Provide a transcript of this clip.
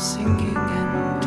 singing and